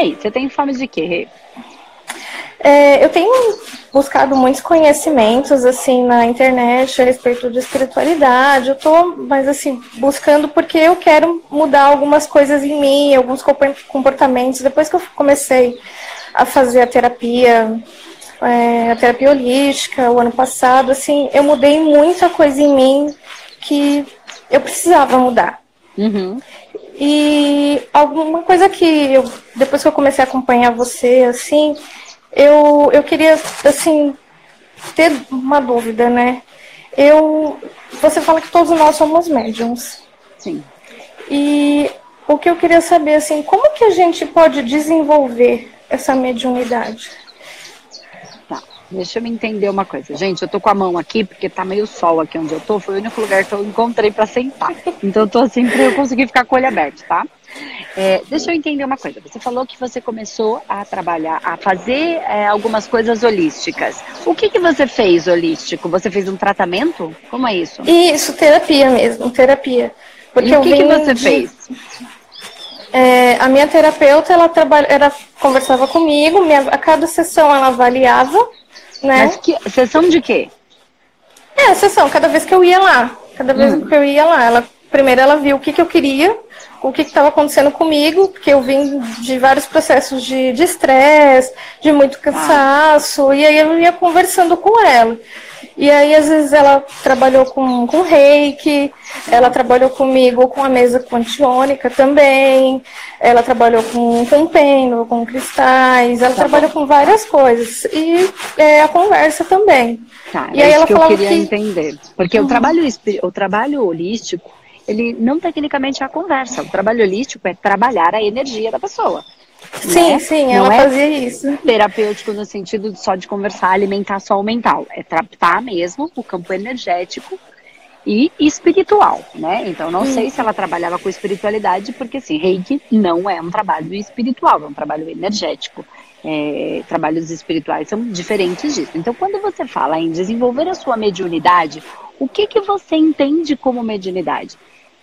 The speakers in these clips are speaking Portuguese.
aí, você tem fome de quê? É, eu tenho buscado muitos conhecimentos assim na internet a respeito de espiritualidade. Eu tô, mas assim, buscando porque eu quero mudar algumas coisas em mim, alguns comportamentos. Depois que eu comecei a fazer a terapia, é, a terapia holística, o ano passado, assim, eu mudei muita coisa em mim que eu precisava mudar. Uhum. E alguma coisa que eu, depois que eu comecei a acompanhar você, assim, eu, eu queria, assim, ter uma dúvida, né? Eu, você fala que todos nós somos médiums. Sim. E o que eu queria saber, assim, como que a gente pode desenvolver essa mediunidade? Deixa eu me entender uma coisa. Gente, eu tô com a mão aqui, porque tá meio sol aqui onde eu tô, foi o único lugar que eu encontrei para sentar. Então eu tô assim pra eu conseguir ficar com o olho aberto, tá? É, deixa eu entender uma coisa. Você falou que você começou a trabalhar, a fazer é, algumas coisas holísticas. O que, que você fez holístico? Você fez um tratamento? Como é isso? Isso, terapia mesmo, terapia. Porque e o que, que você de... fez? É, a minha terapeuta, ela, trabalha, ela conversava comigo, minha, a cada sessão ela avaliava, né? Mas que, sessão de quê? É, sessão, cada vez que eu ia lá. Cada vez hum. que eu ia lá. Ela, primeiro ela viu o que, que eu queria, o que estava acontecendo comigo, porque eu vim de vários processos de estresse, de, de, muito cansaço, ah. e aí eu ia conversando com ela. E aí, às vezes, ela trabalhou com, com reiki, ela trabalhou comigo com a mesa quantiônica também, ela trabalhou com, com pêndulo, com cristais, ela tá trabalhou bom. com várias coisas. E é, a conversa também. Tá, e é aí ela que eu queria que... entender. Porque uhum. o, trabalho, o trabalho holístico, ele não tecnicamente é a conversa. O trabalho holístico é trabalhar a energia da pessoa. Sim, né? sim, ela não é fazia isso. Terapêutico no sentido só de conversar, alimentar só o mental. É tratar mesmo o campo energético e espiritual, né? Então não sei se ela trabalhava com espiritualidade, porque assim, reiki não é um trabalho espiritual, é um trabalho energético. É, trabalhos espirituais são diferentes disso. Então, quando você fala em desenvolver a sua mediunidade, o que que você entende como mediunidade?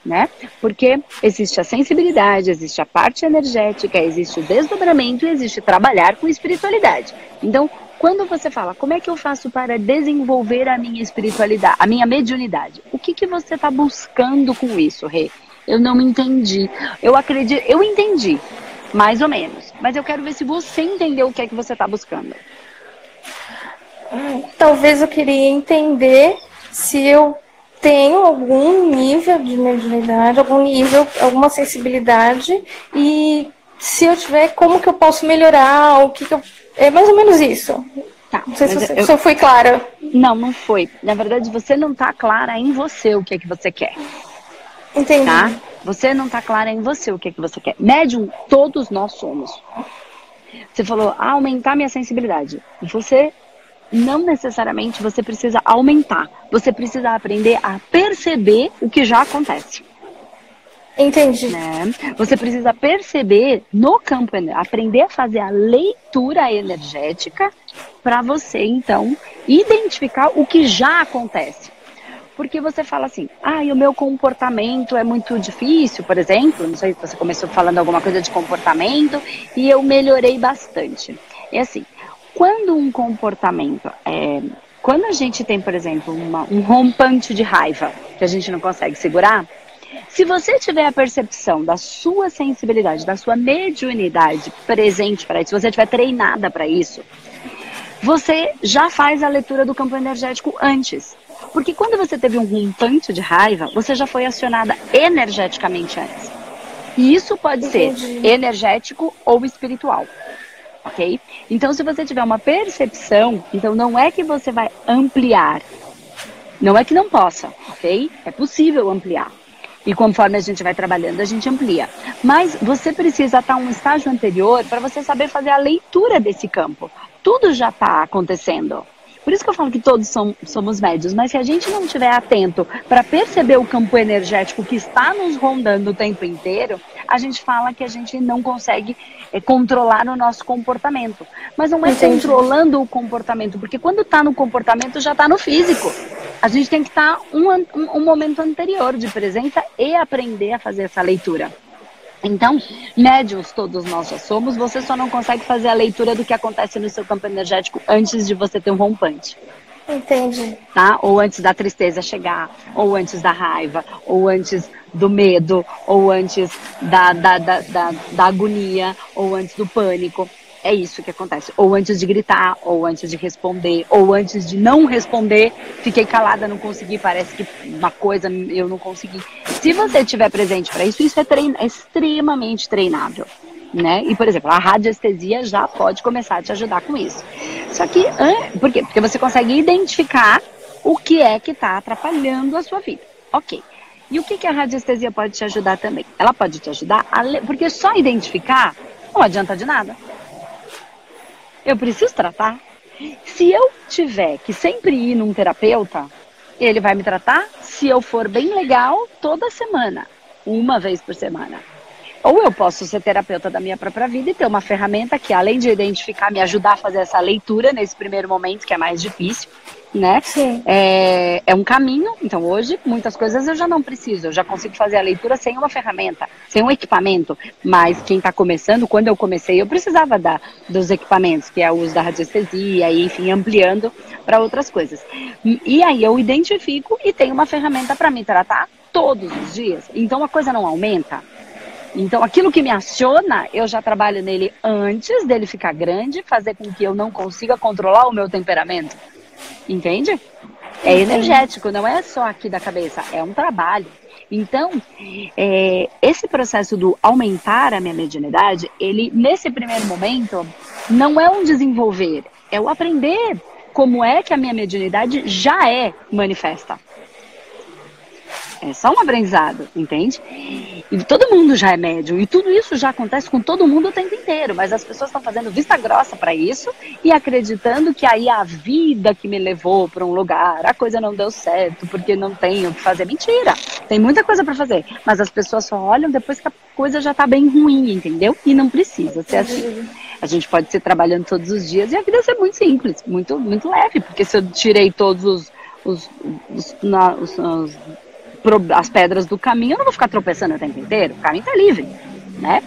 Né? Porque existe a sensibilidade, existe a parte energética, existe o desdobramento existe trabalhar com espiritualidade. Então, quando você fala, como é que eu faço para desenvolver a minha espiritualidade, a minha mediunidade? O que, que você está buscando com isso, Rê? Eu não entendi. Eu acredito, eu entendi, mais ou menos. Mas eu quero ver se você entendeu o que é que você está buscando. Talvez eu queria entender se eu tenho algum nível de mediunidade, algum nível, alguma sensibilidade e se eu tiver, como que eu posso melhorar, o que, que eu... É mais ou menos isso. Tá, não sei se, você, eu... se eu fui clara. Não, não foi. Na verdade, você não está clara em você o que é que você quer. Entendi. Tá? Você não está clara em você o que é que você quer. Médium, todos nós somos. Você falou, ah, aumentar minha sensibilidade. Você não necessariamente você precisa aumentar. Você precisa aprender a perceber o que já acontece. Entendi. Né? Você precisa perceber no campo, aprender a fazer a leitura energética para você, então, identificar o que já acontece. Porque você fala assim, ah, e o meu comportamento é muito difícil, por exemplo, não sei se você começou falando alguma coisa de comportamento, e eu melhorei bastante. É assim, quando um comportamento é. Quando a gente tem, por exemplo, uma, um rompante de raiva que a gente não consegue segurar, se você tiver a percepção da sua sensibilidade, da sua mediunidade presente para isso, se você estiver treinada para isso, você já faz a leitura do campo energético antes. Porque quando você teve um rompante de raiva, você já foi acionada energeticamente antes. E isso pode Entendi. ser energético ou espiritual ok? Então, se você tiver uma percepção, então não é que você vai ampliar, não é que não possa, ok? É possível ampliar. E conforme a gente vai trabalhando, a gente amplia. Mas você precisa estar um estágio anterior para você saber fazer a leitura desse campo. Tudo já está acontecendo. Por isso que eu falo que todos somos médios, mas se a gente não estiver atento para perceber o campo energético que está nos rondando o tempo inteiro, a gente fala que a gente não consegue é, controlar o nosso comportamento. Mas não é Entendi. controlando o comportamento, porque quando está no comportamento já está no físico. A gente tem que estar tá um, um, um momento anterior de presença e aprender a fazer essa leitura. Então, médiums todos nós já somos, você só não consegue fazer a leitura do que acontece no seu campo energético antes de você ter um rompante. Entendi. Tá? Ou antes da tristeza chegar, ou antes da raiva, ou antes do medo, ou antes da, da, da, da, da agonia, ou antes do pânico. É isso que acontece. Ou antes de gritar, ou antes de responder, ou antes de não responder, fiquei calada, não consegui, parece que uma coisa eu não consegui. Se você estiver presente para isso, isso é, trein é extremamente treinável. Né? E, por exemplo, a radiestesia já pode começar a te ajudar com isso. Só que, por quê? Porque você consegue identificar o que é que está atrapalhando a sua vida. Ok. E o que, que a radiestesia pode te ajudar também? Ela pode te ajudar, a porque só identificar não adianta de nada. Eu preciso tratar. Se eu tiver que sempre ir num terapeuta, ele vai me tratar se eu for bem legal toda semana, uma vez por semana. Ou eu posso ser terapeuta da minha própria vida e ter uma ferramenta que, além de identificar, me ajudar a fazer essa leitura nesse primeiro momento, que é mais difícil, né? Sim. É, é um caminho. Então, hoje, muitas coisas eu já não preciso. Eu já consigo fazer a leitura sem uma ferramenta, sem um equipamento. Mas quem está começando, quando eu comecei, eu precisava da, dos equipamentos, que é o uso da radiestesia, e, enfim, ampliando para outras coisas. E, e aí eu identifico e tenho uma ferramenta para me tratar todos os dias. Então, a coisa não aumenta. Então, aquilo que me aciona, eu já trabalho nele antes dele ficar grande, fazer com que eu não consiga controlar o meu temperamento. Entende? É energético, não é só aqui da cabeça, é um trabalho. Então, é, esse processo do aumentar a minha mediunidade, ele, nesse primeiro momento, não é um desenvolver, é o aprender como é que a minha mediunidade já é manifesta. É só um aprendizado, entende? E todo mundo já é médium. E tudo isso já acontece com todo mundo o tempo inteiro. Mas as pessoas estão fazendo vista grossa para isso e acreditando que aí a vida que me levou para um lugar, a coisa não deu certo porque não tenho o que fazer. Mentira! Tem muita coisa para fazer. Mas as pessoas só olham depois que a coisa já está bem ruim, entendeu? E não precisa ser assim. A gente pode ser trabalhando todos os dias e a vida ser muito simples, muito, muito leve. Porque se eu tirei todos os, os, os, na, os, os as pedras do caminho, eu não vou ficar tropeçando o tempo inteiro, o caminho está livre, né?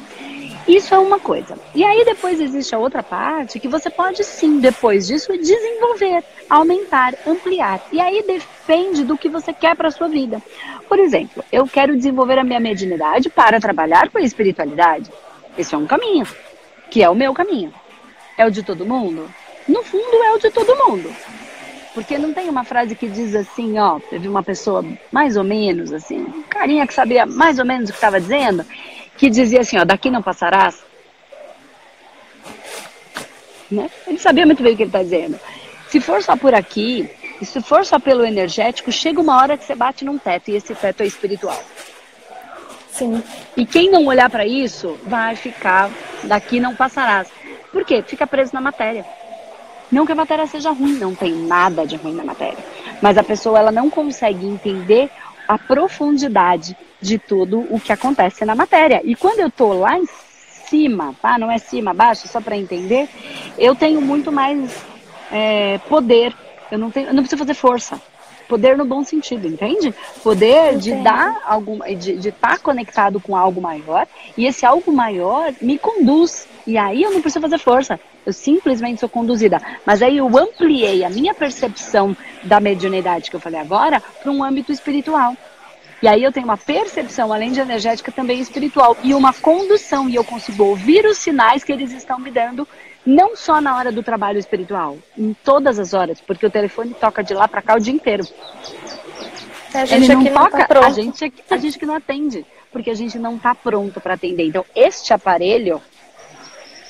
Isso é uma coisa. E aí depois existe a outra parte que você pode sim, depois disso, desenvolver, aumentar, ampliar. E aí depende do que você quer para sua vida. Por exemplo, eu quero desenvolver a minha mediunidade para trabalhar com a espiritualidade. Esse é um caminho, que é o meu caminho. É o de todo mundo? No fundo, é o de todo mundo. Porque não tem uma frase que diz assim, ó, teve uma pessoa mais ou menos, assim, um carinha que sabia mais ou menos o que estava dizendo, que dizia assim, ó, daqui não passarás. Né? Ele sabia muito bem o que ele está dizendo. Se for só por aqui, e se for só pelo energético, chega uma hora que você bate num teto, e esse teto é espiritual. Sim. E quem não olhar para isso, vai ficar, daqui não passarás. Por quê? Fica preso na matéria. Não que a matéria seja ruim, não tem nada de ruim na matéria. Mas a pessoa ela não consegue entender a profundidade de tudo o que acontece na matéria. E quando eu tô lá em cima, tá? Não é cima, baixo, só para entender, eu tenho muito mais é, poder. Eu não tenho, eu não preciso fazer força. Poder no bom sentido, entende? Poder de dar algum, de estar tá conectado com algo maior e esse algo maior me conduz. E aí eu não preciso fazer força. Eu simplesmente sou conduzida. Mas aí eu ampliei a minha percepção da mediunidade que eu falei agora para um âmbito espiritual. E aí eu tenho uma percepção, além de energética, também espiritual. E uma condução. E eu consigo ouvir os sinais que eles estão me dando, não só na hora do trabalho espiritual, em todas as horas, porque o telefone toca de lá para cá o dia inteiro. A gente Ele não toca, não tá a gente, a gente que não atende, porque a gente não está pronto para atender. Então, este aparelho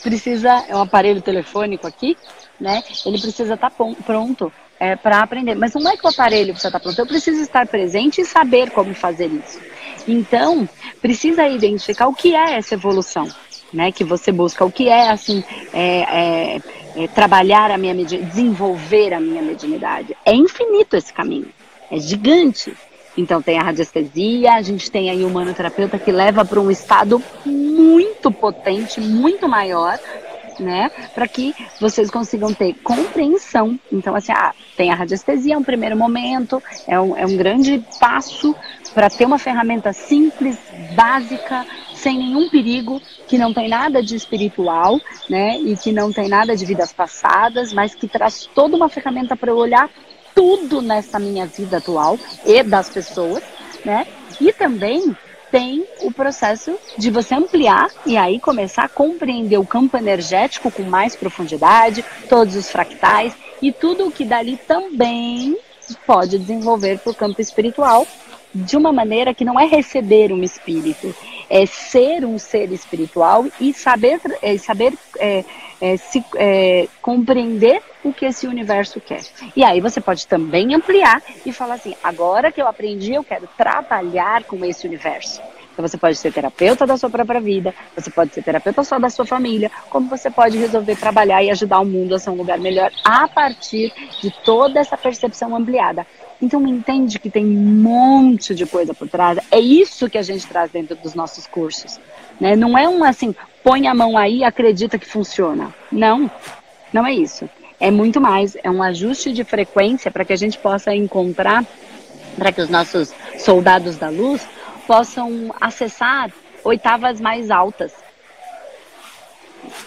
precisa, é um aparelho telefônico aqui, né? Ele precisa estar tá pronto é, para aprender. Mas não é que o aparelho precisa estar tá pronto, eu preciso estar presente e saber como fazer isso. Então, precisa identificar o que é essa evolução, né? Que você busca, o que é assim, é, é, é trabalhar a minha desenvolver a minha mediunidade. É infinito esse caminho, é gigante. Então tem a radiestesia, a gente tem aí o humanoterapeuta que leva para um estado muito potente, muito maior, né? Para que vocês consigam ter compreensão. Então, assim, ah, tem a radiestesia, é um primeiro momento, é um, é um grande passo para ter uma ferramenta simples, básica, sem nenhum perigo, que não tem nada de espiritual, né? E que não tem nada de vidas passadas, mas que traz toda uma ferramenta para eu olhar tudo nessa minha vida atual e das pessoas, né? E também tem o processo de você ampliar e aí começar a compreender o campo energético com mais profundidade, todos os fractais e tudo o que dali também pode desenvolver para o campo espiritual de uma maneira que não é receber um espírito, é ser um ser espiritual e saber, é, saber é, é, se, é, compreender o que esse universo quer. E aí você pode também ampliar e falar assim: agora que eu aprendi, eu quero trabalhar com esse universo. Então você pode ser terapeuta da sua própria vida, você pode ser terapeuta só da sua família, como você pode resolver trabalhar e ajudar o mundo a ser um lugar melhor a partir de toda essa percepção ampliada. Então entende que tem um monte de coisa por trás. É isso que a gente traz dentro dos nossos cursos. Né? Não é um assim, põe a mão aí e acredita que funciona. Não, não é isso. É muito mais, é um ajuste de frequência para que a gente possa encontrar, para que os nossos soldados da luz possam acessar oitavas mais altas.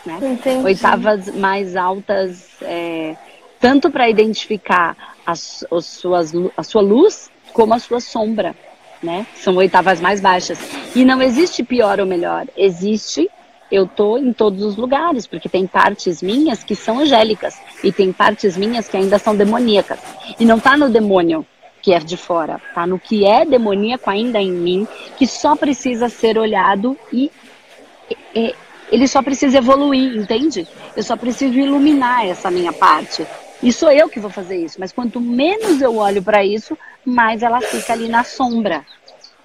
Né? Oitavas mais altas, é, tanto para identificar as, as suas, a sua luz como a sua sombra. Né? São oitavas mais baixas. E não existe pior ou melhor, existe eu tô em todos os lugares, porque tem partes minhas que são angélicas e tem partes minhas que ainda são demoníacas. E não tá no demônio que é de fora, tá no que é demoníaco ainda em mim, que só precisa ser olhado e, e ele só precisa evoluir, entende? Eu só preciso iluminar essa minha parte. E sou eu que vou fazer isso, mas quanto menos eu olho para isso, mais ela fica ali na sombra.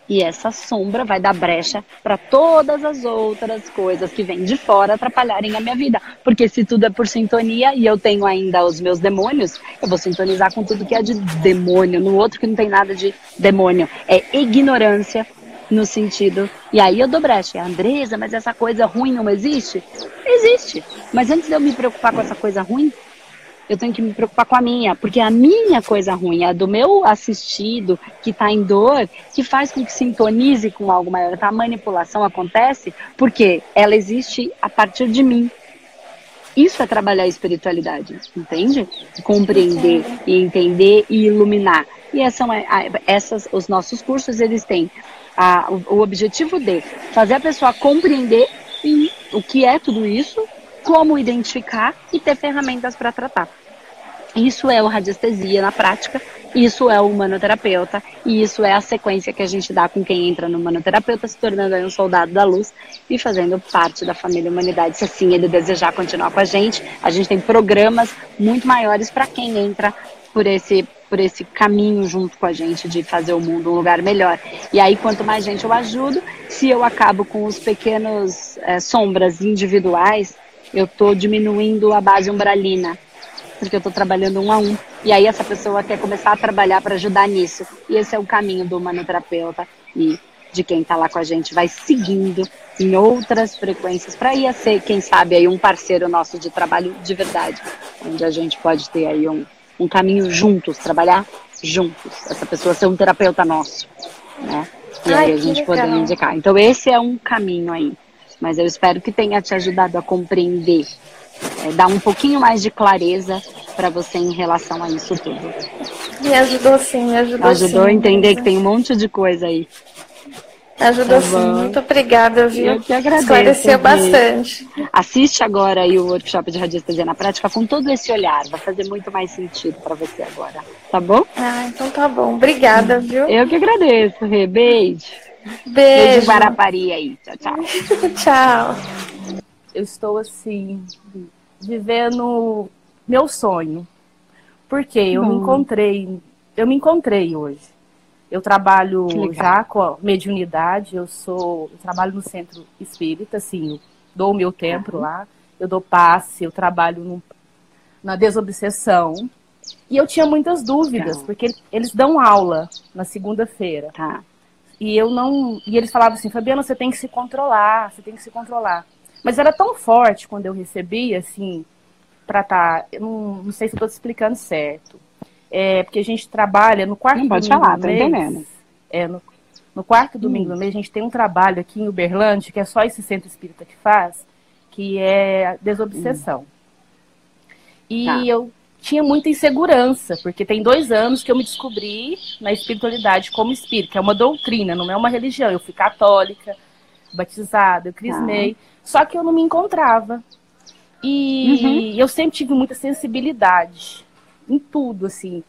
E essa sombra vai dar brecha para todas as outras coisas que vêm de fora atrapalharem a minha vida. Porque se tudo é por sintonia e eu tenho ainda os meus demônios, eu vou sintonizar com tudo que é de demônio. No outro que não tem nada de demônio. É ignorância no sentido. E aí eu dou brecha. Andresa, mas essa coisa ruim não existe? Existe. Mas antes de eu me preocupar com essa coisa ruim, eu tenho que me preocupar com a minha, porque a minha coisa ruim, a do meu assistido, que está em dor, que faz com que sintonize com algo maior. Então, a manipulação acontece porque ela existe a partir de mim. Isso é trabalhar a espiritualidade, entende? Compreender e entender e iluminar. E essas, essas, os nossos cursos, eles têm a, o objetivo de fazer a pessoa compreender o que é tudo isso, como identificar e ter ferramentas para tratar. Isso é o radiestesia na prática, isso é o humanoterapeuta, e isso é a sequência que a gente dá com quem entra no humanoterapeuta, se tornando um soldado da luz e fazendo parte da família Humanidade, se assim ele desejar continuar com a gente. A gente tem programas muito maiores para quem entra por esse por esse caminho junto com a gente de fazer o mundo um lugar melhor. E aí, quanto mais gente eu ajudo, se eu acabo com os pequenos é, sombras individuais, eu estou diminuindo a base umbralina, porque eu estou trabalhando um a um. E aí essa pessoa quer começar a trabalhar para ajudar nisso. E esse é o caminho do manoterapeuta e de quem está lá com a gente, vai seguindo em outras frequências para ir a ser, quem sabe, aí um parceiro nosso de trabalho de verdade, onde a gente pode ter aí um, um caminho juntos, trabalhar juntos, essa pessoa ser um terapeuta nosso, né? E Ai, aí a gente poder indicar. Então esse é um caminho aí. Mas eu espero que tenha te ajudado a compreender, é, dar um pouquinho mais de clareza para você em relação a isso tudo. Me ajudou sim, me ajudou. Ajudou sim, a entender que tem um monte de coisa aí. Ajudou tá sim, muito obrigada, viu? Eu que agradeço. Esclareceu bastante. Assiste agora aí o workshop de radiestesia na prática com todo esse olhar, vai fazer muito mais sentido para você agora, tá bom? Ah, então tá bom. Obrigada, viu? Eu que agradeço, Rê. Beijo. Beijo. Beijo Guarapari aí. Tchau, tchau. tchau. Eu estou assim, vivendo meu sonho. Porque eu me encontrei, eu me encontrei hoje. Eu trabalho já com a mediunidade, eu sou, eu trabalho no centro espírita, assim, eu dou o meu tempo uhum. lá, eu dou passe, eu trabalho no, na desobsessão. E eu tinha muitas dúvidas, tá. porque eles dão aula na segunda-feira. Tá. E eu não. E eles falavam assim, Fabiana, você tem que se controlar, você tem que se controlar. Mas era tão forte quando eu recebi, assim, pra estar. Tá, não, não sei se estou te explicando certo. É, porque a gente trabalha no quarto Não pode falar, tô mês, entendendo. É, no, No quarto domingo hum. do mês, a gente tem um trabalho aqui em Uberlândia, que é só esse centro espírita que faz, que é desobsessão. Hum. E tá. eu tinha muita insegurança, porque tem dois anos que eu me descobri na espiritualidade como espírita, que é uma doutrina, não é uma religião. Eu fui católica, batizada, eu crismei, tá. só que eu não me encontrava. E uhum. eu sempre tive muita sensibilidade em tudo, assim.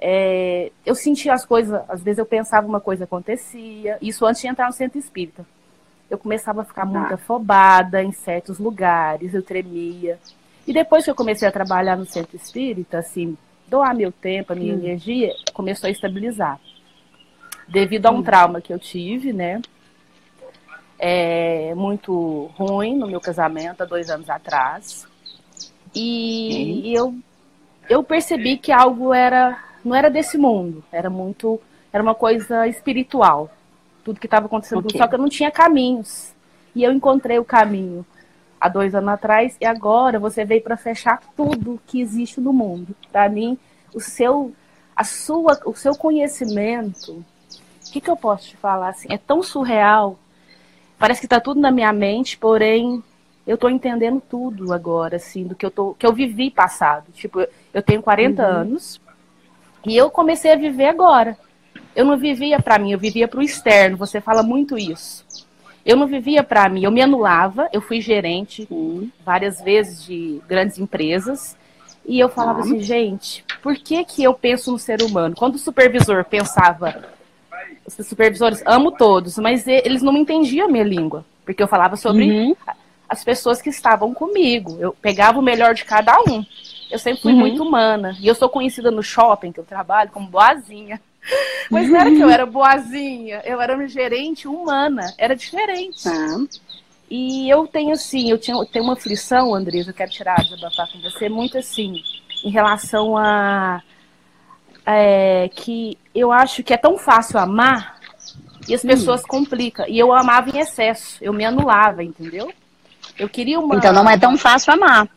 É, eu sentia as coisas, às vezes eu pensava uma coisa acontecia, isso antes de entrar no centro espírita. Eu começava a ficar tá. muito afobada em certos lugares, eu tremia. E depois que eu comecei a trabalhar no centro espírita, assim, doar meu tempo, a minha hum. energia, começou a estabilizar. Devido a um hum. trauma que eu tive, né? É, muito ruim no meu casamento há dois anos atrás. E, e eu, eu percebi que algo era não era desse mundo, era muito era uma coisa espiritual. Tudo que estava acontecendo, okay. só que eu não tinha caminhos. E eu encontrei o caminho há dois anos atrás, e agora você veio para fechar tudo que existe no mundo. Para mim, o seu, a sua, o seu conhecimento, o que, que eu posso te falar assim? É tão surreal. Parece que está tudo na minha mente, porém eu estou entendendo tudo agora, assim, do que eu tô, que eu vivi passado. Tipo, eu tenho 40 uhum. anos e eu comecei a viver agora. Eu não vivia para mim, eu vivia para o externo. Você fala muito isso. Eu não vivia para mim, eu me anulava. Eu fui gerente várias vezes de grandes empresas. E eu falava assim, gente, por que, que eu penso no ser humano? Quando o supervisor pensava, os supervisores, amo todos, mas eles não entendiam a minha língua. Porque eu falava sobre uhum. as pessoas que estavam comigo. Eu pegava o melhor de cada um. Eu sempre fui uhum. muito humana. E eu sou conhecida no shopping que eu trabalho como boazinha. Mas não era que eu era boazinha, eu era uma gerente humana, era diferente. Ah. E eu tenho assim, eu, tinha, eu tenho uma aflição, Andresa, eu quero tirar a desabafar com você, muito assim, em relação a é, que eu acho que é tão fácil amar e as pessoas hum. complicam. E eu amava em excesso, eu me anulava, entendeu? Eu queria uma. Então não é tão fácil amar.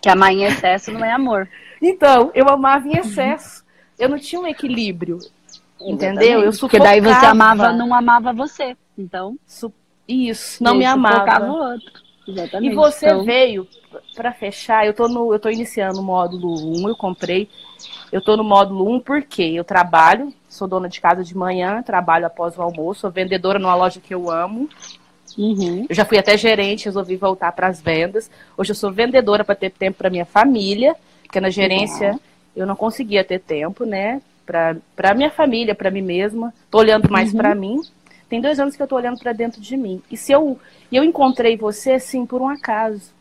Que amar em excesso não é amor. Então, eu amava em excesso eu não tinha um equilíbrio. Entendeu? Eu sufocava. Porque daí você amava, não amava você. Então. Isso, não me amava. o outro. Exatamente. E você então... veio para fechar, eu tô no, eu tô iniciando o módulo 1, eu comprei. Eu tô no módulo 1 porque eu trabalho, sou dona de casa de manhã, trabalho após o almoço, sou vendedora numa loja que eu amo. Uhum. Eu já fui até gerente, resolvi voltar para as vendas. Hoje eu sou vendedora para ter tempo para minha família, porque na gerência uhum eu não conseguia ter tempo, né? Para minha família, para mim mesma. Tô olhando mais uhum. para mim. Tem dois anos que eu tô olhando para dentro de mim. E se eu, eu encontrei você, assim, por um acaso.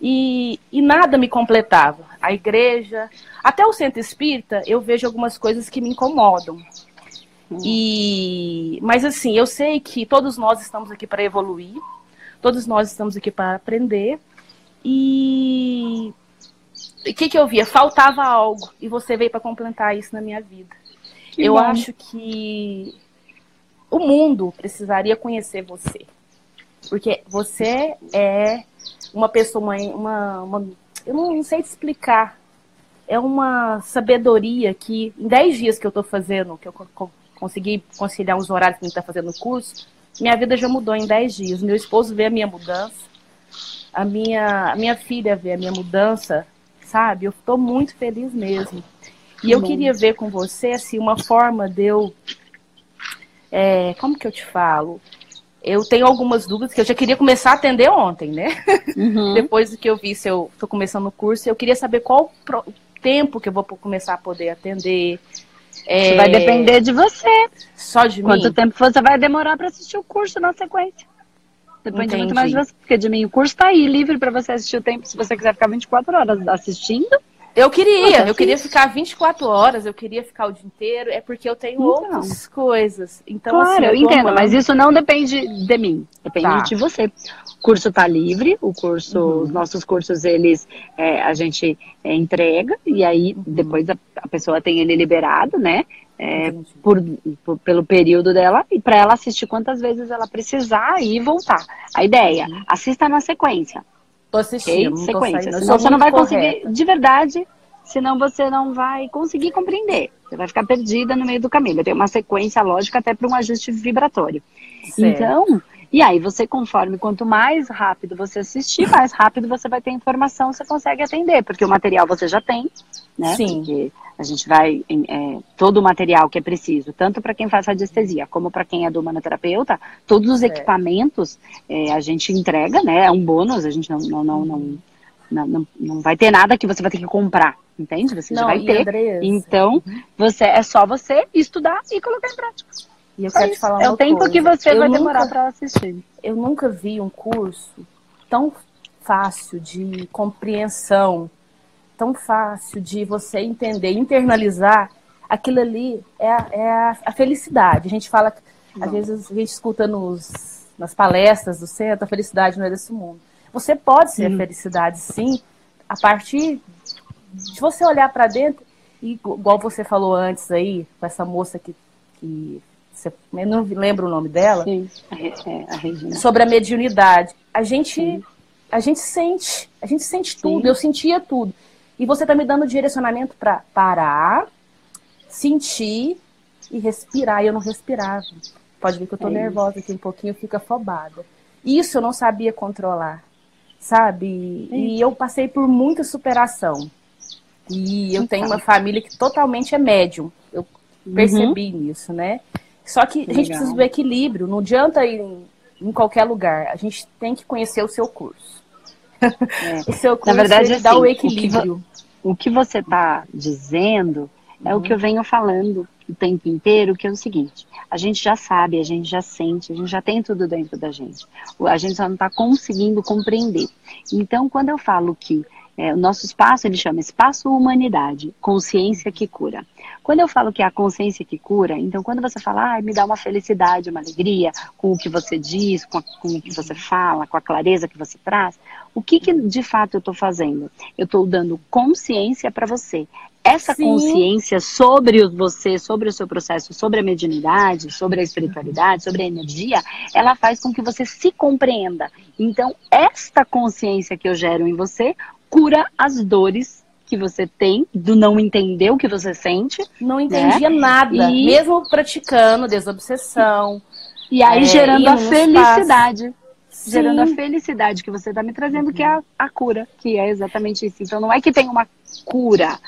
E, e nada me completava. A igreja, até o centro espírita, eu vejo algumas coisas que me incomodam. Uhum. E, mas assim, eu sei que todos nós estamos aqui para evoluir, todos nós estamos aqui para aprender. E o que, que eu via? Faltava algo. E você veio para complementar isso na minha vida. Que eu bom. acho que o mundo precisaria conhecer você. Porque você é uma pessoa, uma, uma eu não sei te explicar. É uma sabedoria que, em 10 dias que eu estou fazendo, que eu consegui conciliar os horários que a gente está fazendo no curso, minha vida já mudou em 10 dias. Meu esposo vê a minha mudança, a minha, a minha filha vê a minha mudança, sabe? Eu estou muito feliz mesmo. E eu queria ver com você, assim, uma forma de eu. É, como que eu te falo? Eu tenho algumas dúvidas que eu já queria começar a atender ontem, né? Uhum. Depois que eu vi se eu estou começando o curso, eu queria saber qual o tempo que eu vou começar a poder atender. É... Vai depender de você. Só de Quanto mim? Quanto tempo você vai demorar para assistir o curso na sequência? Depende Entendi. muito mais de você, porque de mim o curso está aí, livre para você assistir o tempo, se você quiser ficar 24 horas assistindo. Eu queria, eu queria ficar 24 horas, eu queria ficar o dia inteiro, é porque eu tenho então, outras coisas. Então, claro, assim, eu, eu entendo, mas isso não depende de mim, depende tá. de você. O curso está livre, o curso, uhum. os nossos cursos, eles, é, a gente é, entrega, e aí uhum. depois a, a pessoa tem ele liberado, né? é, por, por, pelo período dela e para ela assistir quantas vezes ela precisar e voltar. A ideia, uhum. assista na sequência. Tô assistindo, okay? sequência. Senão você não vai correta. conseguir, de verdade, senão você não vai conseguir compreender. Você vai ficar perdida no meio do caminho. Tem uma sequência lógica até para um ajuste vibratório. Certo. Então, e aí você, conforme quanto mais rápido você assistir, mais rápido você vai ter informação, você consegue atender, porque o material você já tem, né? Sim. Porque a gente vai, é, todo o material que é preciso, tanto para quem faz radiestesia, como para quem é do humanoterapeuta, todos os equipamentos é, a gente entrega, né? É um bônus, a gente não, não, não, não, não, não, não vai ter nada que você vai ter que comprar, entende? Você não, já vai ter. Andressa, então, uhum. você, é só você estudar e colocar em prática. E eu quero te falar é uma É o tempo coisa. que você eu vai nunca, demorar para assistir. Eu nunca vi um curso tão fácil de compreensão, tão fácil de você entender, internalizar. Aquilo ali é a, é a, felicidade. A gente fala, às vezes a gente escuta nos, nas palestras do centro, a felicidade não é desse mundo. Você pode ser a felicidade, sim, a partir de você olhar para dentro, e, igual você falou antes aí, com essa moça que, que eu não lembro o nome dela. Sim, a, a Regina. Sobre a mediunidade. A gente, a gente sente, a gente sente tudo. Sim. Eu sentia tudo. E você está me dando direcionamento para parar, sentir e respirar. E eu não respirava. Pode ver que eu tô é nervosa aqui um pouquinho, fica afobada. Isso eu não sabia controlar, sabe? É e eu passei por muita superação. E eu tenho uma família que totalmente é médium. Eu percebi uhum. nisso, né? Só que, que a gente precisa do equilíbrio, não adianta ir em, em, qualquer lugar. A gente tem que conhecer o seu curso. É. o seu curso Na verdade, assim, dá o equilíbrio. O que, você está dizendo é uhum. o que eu venho falando o tempo inteiro, que é o seguinte: a gente já sabe, a gente já sente, a gente já tem tudo dentro da gente. A gente só não está conseguindo compreender. Então, quando eu falo que é, o nosso espaço ele chama Espaço Humanidade, consciência que cura. Quando eu falo que é a consciência que cura, então quando você fala, ah, me dá uma felicidade, uma alegria com o que você diz, com, a, com o que você fala, com a clareza que você traz, o que, que de fato eu estou fazendo? Eu estou dando consciência para você. Essa Sim. consciência sobre você, sobre o seu processo, sobre a mediunidade, sobre a espiritualidade, sobre a energia, ela faz com que você se compreenda. Então, esta consciência que eu gero em você cura as dores que você tem, do não entender o que você sente. Não entendia né? nada, e... mesmo praticando desobsessão. E aí é, gerando a felicidade. Gerando a felicidade que você está me trazendo, uhum. que é a, a cura, que é exatamente isso. Então não é que tem uma cura,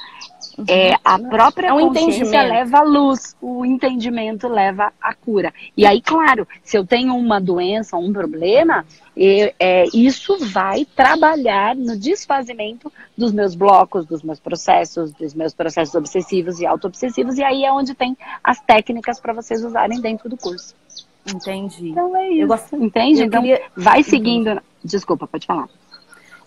é, a própria é um consciência leva a luz, o entendimento leva a cura. E aí, claro, se eu tenho uma doença, um problema, é, é, isso vai trabalhar no desfazimento dos meus blocos, dos meus processos, dos meus processos obsessivos e auto-obsessivos, e aí é onde tem as técnicas para vocês usarem dentro do curso. Entendi. Então é isso. Gosto... Entende? Eu então, queria... vai seguindo. Uhum. Desculpa, pode falar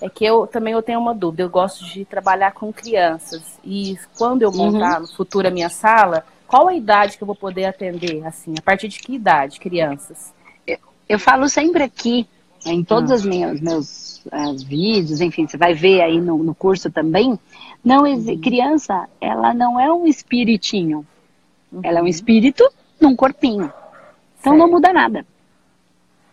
é que eu também eu tenho uma dúvida. Eu gosto de trabalhar com crianças e quando eu montar uhum. no futuro a minha sala, qual a idade que eu vou poder atender? Assim, a partir de que idade, crianças? Eu, eu falo sempre aqui em todos ah. os meus, meus uh, vídeos, enfim, você vai ver aí no, no curso também. Não uhum. criança, ela não é um espiritinho. Uhum. Ela é um espírito num corpinho. Então certo. não muda nada.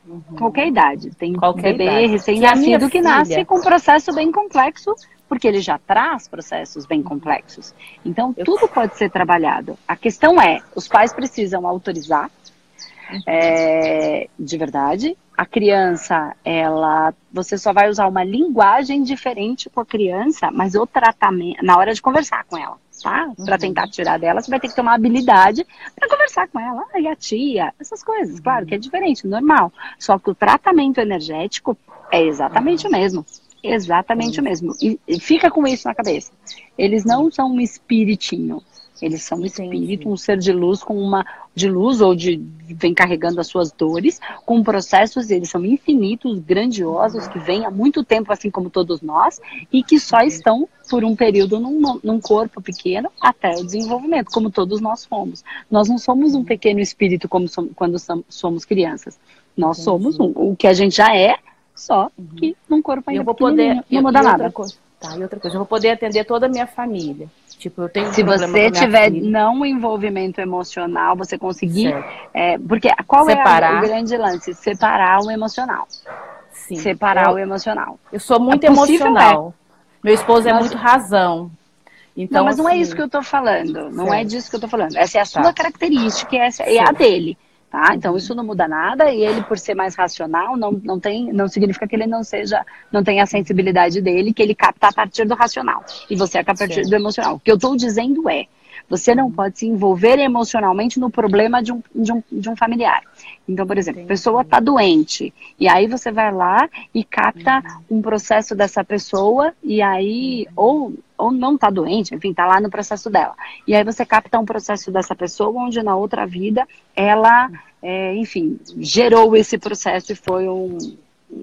Uhum. Qualquer idade. Tem Qualquer bebê recém-nascido que nasce com um processo bem complexo, porque ele já traz processos bem complexos. Então, Eu... tudo pode ser trabalhado. A questão é, os pais precisam autorizar, é, de verdade. A criança, ela, você só vai usar uma linguagem diferente com a criança, mas o tratamento, na hora de conversar com ela tá? Para uhum. tentar tirar dela, você vai ter que ter uma habilidade para conversar com ela, e a tia, essas coisas. Claro que é diferente, normal. Só que o tratamento energético é exatamente o mesmo. Exatamente o mesmo. E, e fica com isso na cabeça. Eles não são um espiritinho. Eles são um espírito, um ser de luz com uma de luz ou de vem carregando as suas dores, com processos, eles são infinitos, grandiosos, que vêm há muito tempo, assim como todos nós, e que só estão por um período num, num corpo pequeno até o desenvolvimento, como todos nós fomos. Nós não somos um pequeno espírito como somos, quando somos crianças. Nós somos um, o que a gente já é, só que num corpo ainda eu vou poder, não muda nada. Coisa, tá, e outra coisa, eu vou poder atender toda a minha família. Tipo, eu tenho Se você tiver filha. não envolvimento emocional, você conseguir. É, porque qual Separar. é o grande lance? Separar o emocional. Sim. Separar eu, o emocional. Eu sou muito é emocional. É. Meu esposo é muito razão. Então, não, mas assim, não é isso assim, que eu estou falando. Não é certo. é disso que eu estou falando. Essa é a sua tá. característica, essa é a dele. Tá? Então isso não muda nada e ele por ser mais racional não, não tem não significa que ele não seja não tenha a sensibilidade dele que ele capta a partir do racional e você é a partir Sim. do emocional. O que eu estou dizendo é você não pode se envolver emocionalmente no problema de um, de um, de um familiar. Então, por exemplo, a pessoa está doente, e aí você vai lá e capta uhum. um processo dessa pessoa, e aí, ou, ou não está doente, enfim, está lá no processo dela. E aí você capta um processo dessa pessoa, onde na outra vida ela, é, enfim, gerou esse processo e foi um,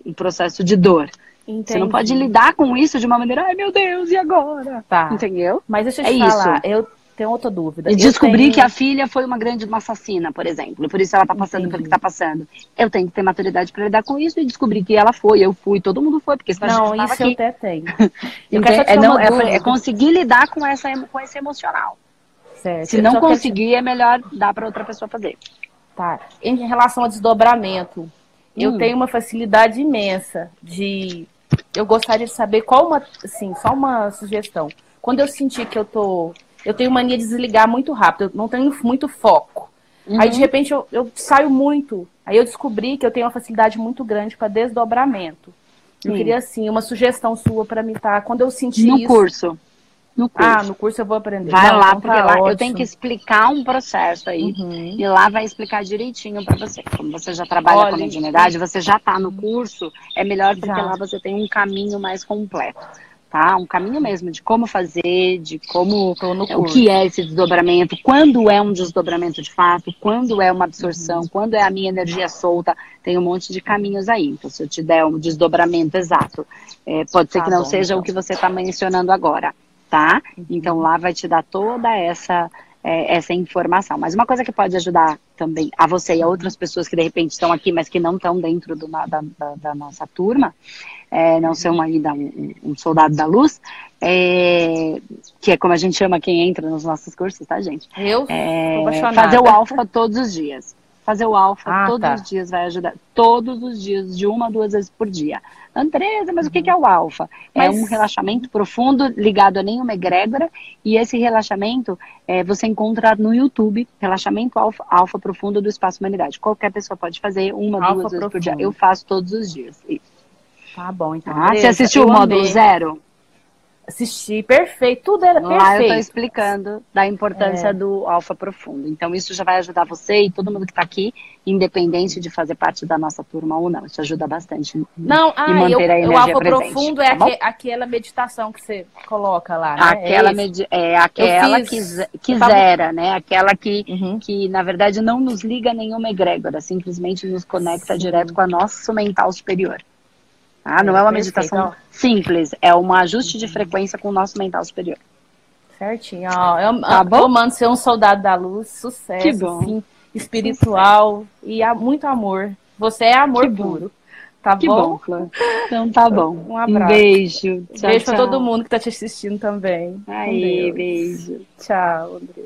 um processo de dor. Entendi. Você não pode lidar com isso de uma maneira, ai meu Deus, e agora? Tá. Entendeu? Mas deixa eu te é falar, isso. eu tenho outra dúvida. E descobrir tenho... que a filha foi uma grande uma assassina, por exemplo. Por isso ela está passando Entendi. pelo que está passando. Eu tenho que ter maturidade para lidar com isso e descobrir que ela foi, eu fui, todo mundo foi, porque senão não, a gente isso aqui. eu até tenho. eu é, não, é, é, conseguir lidar com, essa, com esse emocional. Certo. Se não conseguir, te... é melhor dar para outra pessoa fazer. Tá. Em relação ao desdobramento, hum. eu tenho uma facilidade imensa de. Eu gostaria de saber qual uma. Assim, só uma sugestão. Quando eu sentir que eu tô eu tenho mania de desligar muito rápido, eu não tenho muito foco. Uhum. Aí, de repente, eu, eu, saio muito. Aí eu descobri que eu tenho uma facilidade muito grande para desdobramento. Eu Sim. queria, assim, uma sugestão sua para me estar. Tá, quando eu sentir no isso. Curso. No curso. Ah, no curso eu vou aprender. Vai não, lá, porque tá lá ótimo. eu tenho que explicar um processo aí. Uhum. E lá vai explicar direitinho para você. Como você já trabalha Olha, com a mediunidade, você já está no curso, é melhor porque já. lá você tem um caminho mais completo tá? Um caminho mesmo de como fazer, de como o que é esse desdobramento, quando é um desdobramento de fato, quando é uma absorção, uhum. quando é a minha energia solta, tem um monte de caminhos aí. Então, se eu te der um desdobramento exato, é, pode ser tá que não bom, seja então. o que você está mencionando agora, tá? Uhum. Então lá vai te dar toda essa é, essa informação. Mas uma coisa que pode ajudar também a você e a outras pessoas que de repente estão aqui, mas que não estão dentro do, da, da, da, nossa turma, é, não ser uma ida, um, um, soldado da luz, é, que é como a gente chama quem entra nos nossos cursos, tá, gente? Eu é, fazer o alfa todos os dias. Fazer o alfa ah, todos tá. os dias vai ajudar. Todos os dias, de uma a duas vezes por dia. Andresa, mas uhum. o que é o alfa? É mas... É um relaxamento profundo ligado a nenhuma egrégora. E esse relaxamento é, você encontra no YouTube, relaxamento alfa, alfa profundo do espaço humanidade. Qualquer pessoa pode fazer uma, alfa duas profundo. vezes por dia. Eu faço todos os dias. Isso. Tá bom, então. Ah, você assistiu o módulo zero? Assisti, perfeito, tudo era perfeito. Lá eu estou explicando da importância é. do alfa profundo. Então isso já vai ajudar você e todo mundo que está aqui, independente de fazer parte da nossa turma ou não. Isso ajuda bastante. Não, ah, manter eu, a energia o alfa presente, profundo é tá aquela meditação que você coloca lá, né? Aquela é, é aquela que, que zera, né? Aquela que, uhum. que, na verdade, não nos liga nenhuma egrégora, simplesmente nos conecta Sim. direto com a nosso mental superior. Ah, não é uma meditação simples, é um ajuste de frequência com o nosso mental superior. Certinho. Ó, eu, tá bom? eu mando ser um soldado da luz, sucesso, que bom. Sim, espiritual sucesso. e há muito amor. Você é amor puro. Tá que bom? bom então tá bom. Um abraço. Um beijo. Tchau, beijo tchau. pra todo mundo que tá te assistindo também. Aí, beijo. Tchau, André.